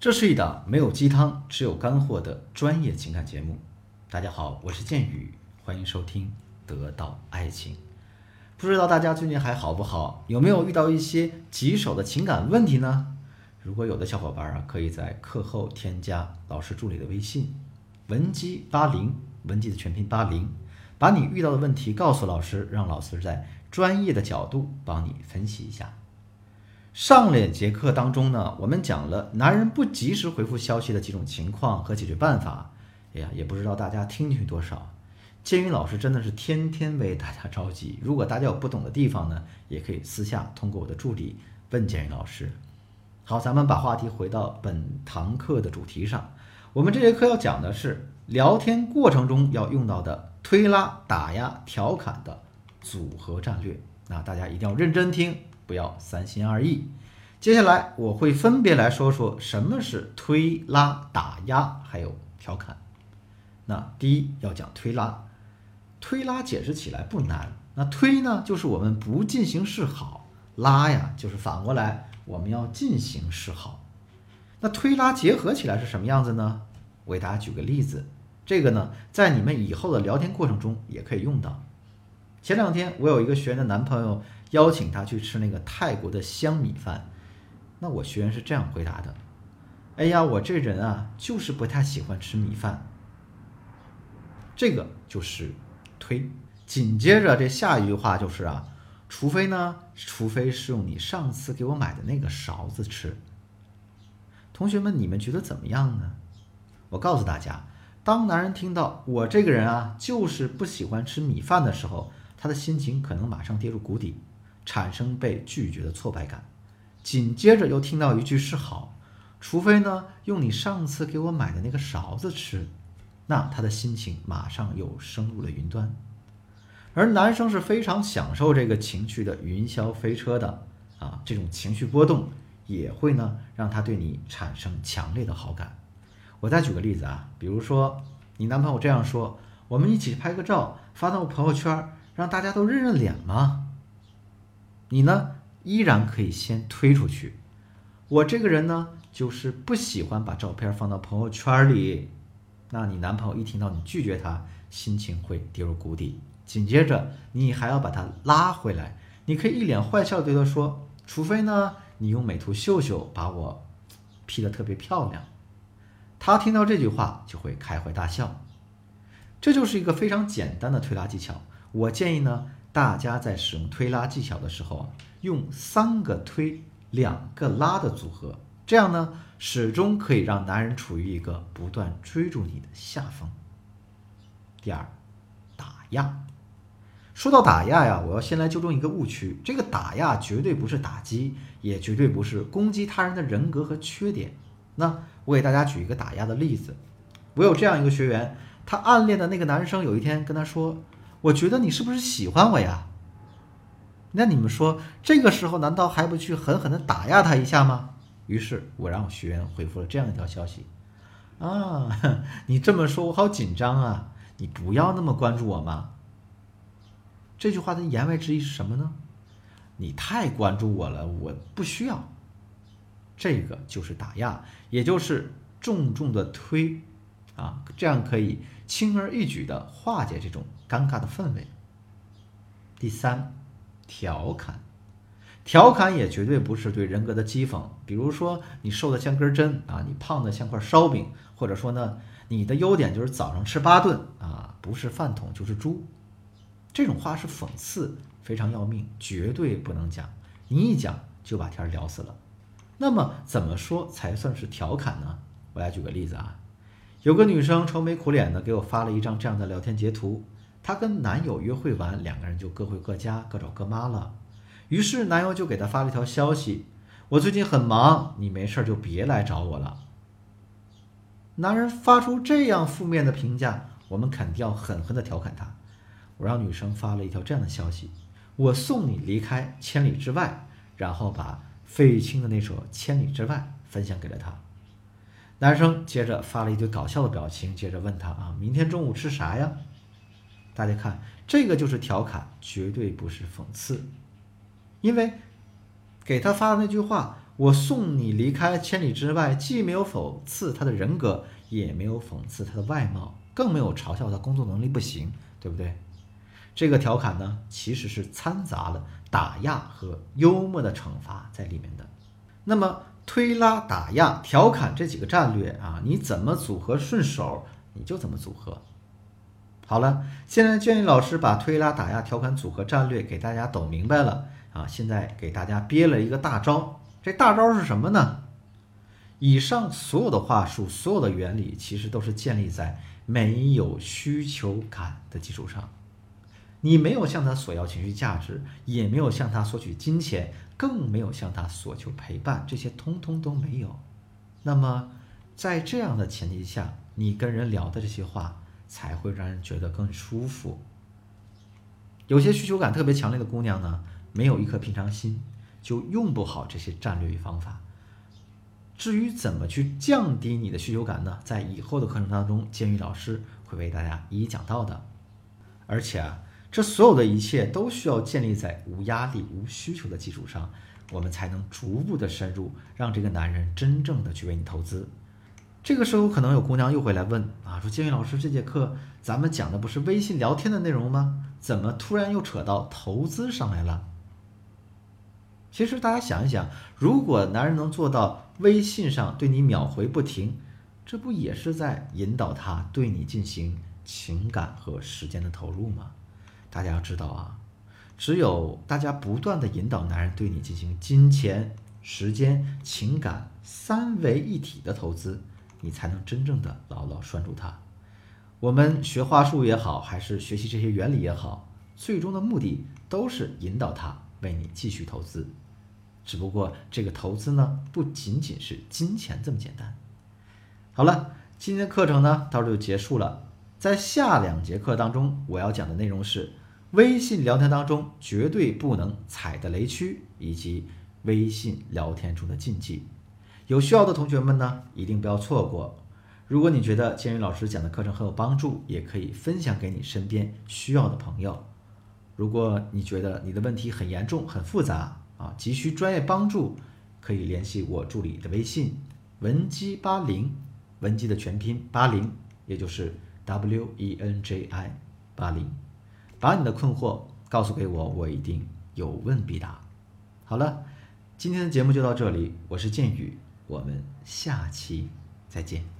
这是一档没有鸡汤，只有干货的专业情感节目。大家好，我是剑宇，欢迎收听《得到爱情》。不知道大家最近还好不好？有没有遇到一些棘手的情感问题呢？如果有的小伙伴啊，可以在课后添加老师助理的微信文姬八零，文姬的全拼八零，把你遇到的问题告诉老师，让老师在专业的角度帮你分析一下。上两节课当中呢，我们讲了男人不及时回复消息的几种情况和解决办法。哎呀，也不知道大家听进去多少。建宇老师真的是天天为大家着急。如果大家有不懂的地方呢，也可以私下通过我的助理问建宇老师。好，咱们把话题回到本堂课的主题上。我们这节课要讲的是聊天过程中要用到的推拉、打压、调侃的组合战略。那大家一定要认真听。不要三心二意。接下来我会分别来说说什么是推拉、打压，还有调侃。那第一要讲推拉，推拉解释起来不难。那推呢，就是我们不进行示好；拉呀，就是反过来我们要进行示好。那推拉结合起来是什么样子呢？我给大家举个例子，这个呢，在你们以后的聊天过程中也可以用到。前两天我有一个学员的男朋友。邀请他去吃那个泰国的香米饭，那我学员是这样回答的：“哎呀，我这人啊，就是不太喜欢吃米饭。”这个就是推。紧接着这下一句话就是啊，除非呢，除非是用你上次给我买的那个勺子吃。同学们，你们觉得怎么样呢？我告诉大家，当男人听到我这个人啊，就是不喜欢吃米饭的时候，他的心情可能马上跌入谷底。产生被拒绝的挫败感，紧接着又听到一句示好，除非呢用你上次给我买的那个勺子吃，那他的心情马上又升入了云端。而男生是非常享受这个情绪的云霄飞车的啊，这种情绪波动也会呢让他对你产生强烈的好感。我再举个例子啊，比如说你男朋友这样说：“我们一起拍个照发到朋友圈，让大家都认认脸嘛？”你呢，依然可以先推出去。我这个人呢，就是不喜欢把照片放到朋友圈里。那你男朋友一听到你拒绝他，心情会跌入谷底。紧接着，你还要把他拉回来。你可以一脸坏笑对他说：“除非呢，你用美图秀秀把我 P 得特别漂亮。”他听到这句话就会开怀大笑。这就是一个非常简单的推拉技巧。我建议呢。大家在使用推拉技巧的时候啊，用三个推两个拉的组合，这样呢，始终可以让男人处于一个不断追逐你的下风。第二，打压。说到打压呀，我要先来纠正一个误区：这个打压绝对不是打击，也绝对不是攻击他人的人格和缺点。那我给大家举一个打压的例子：我有这样一个学员，他暗恋的那个男生有一天跟他说。我觉得你是不是喜欢我呀？那你们说，这个时候难道还不去狠狠的打压他一下吗？于是我让学员回复了这样一条消息：啊，你这么说，我好紧张啊！你不要那么关注我嘛？这句话的言外之意是什么呢？你太关注我了，我不需要。这个就是打压，也就是重重的推啊，这样可以轻而易举的化解这种。尴尬的氛围。第三，调侃，调侃也绝对不是对人格的讥讽。比如说，你瘦的像根针啊，你胖的像块烧饼，或者说呢，你的优点就是早上吃八顿啊，不是饭桶就是猪。这种话是讽刺，非常要命，绝对不能讲。你一讲就把天聊死了。那么怎么说才算是调侃呢？我来举个例子啊，有个女生愁眉苦脸的给我发了一张这样的聊天截图。她跟男友约会完，两个人就各回各家，各找各妈了。于是男友就给她发了一条消息：“我最近很忙，你没事就别来找我了。”男人发出这样负面的评价，我们肯定要狠狠的调侃他。我让女生发了一条这样的消息：“我送你离开千里之外。”然后把费玉清的那首《千里之外》分享给了他。男生接着发了一堆搞笑的表情，接着问他：“啊，明天中午吃啥呀？”大家看，这个就是调侃，绝对不是讽刺。因为给他发的那句话，我送你离开千里之外，既没有讽刺他的人格，也没有讽刺他的外貌，更没有嘲笑他工作能力不行，对不对？这个调侃呢，其实是掺杂了打压和幽默的惩罚在里面的。那么推拉、打压、调侃这几个战略啊，你怎么组合顺手，你就怎么组合。好了，现在建议老师把推拉、打压、调侃组合战略给大家抖明白了啊，现在给大家憋了一个大招。这大招是什么呢？以上所有的话术，所有的原理，其实都是建立在没有需求感的基础上。你没有向他索要情绪价值，也没有向他索取金钱，更没有向他索求陪伴，这些通通都没有。那么，在这样的前提下，你跟人聊的这些话才会让人觉得更舒服。有些需求感特别强烈的姑娘呢，没有一颗平常心，就用不好这些战略与方法。至于怎么去降低你的需求感呢？在以后的课程当中，监狱老师会为大家一一讲到的。而且啊。这所有的一切都需要建立在无压力、无需求的基础上，我们才能逐步的深入，让这个男人真正的去为你投资。这个时候，可能有姑娘又会来问啊，说建宇老师，这节课咱们讲的不是微信聊天的内容吗？怎么突然又扯到投资上来了？其实大家想一想，如果男人能做到微信上对你秒回不停，这不也是在引导他对你进行情感和时间的投入吗？大家要知道啊，只有大家不断的引导男人对你进行金钱、时间、情感三维一体的投资，你才能真正的牢牢拴住他。我们学话术也好，还是学习这些原理也好，最终的目的都是引导他为你继续投资。只不过这个投资呢，不仅仅是金钱这么简单。好了，今天的课程呢到这就结束了。在下两节课当中，我要讲的内容是微信聊天当中绝对不能踩的雷区，以及微信聊天中的禁忌。有需要的同学们呢，一定不要错过。如果你觉得建宇老师讲的课程很有帮助，也可以分享给你身边需要的朋友。如果你觉得你的问题很严重、很复杂啊，急需专业帮助，可以联系我助理的微信文姬八零，文姬的全拼八零，也就是。W E N J I 八零，把你的困惑告诉给我，我一定有问必答。好了，今天的节目就到这里，我是剑宇，我们下期再见。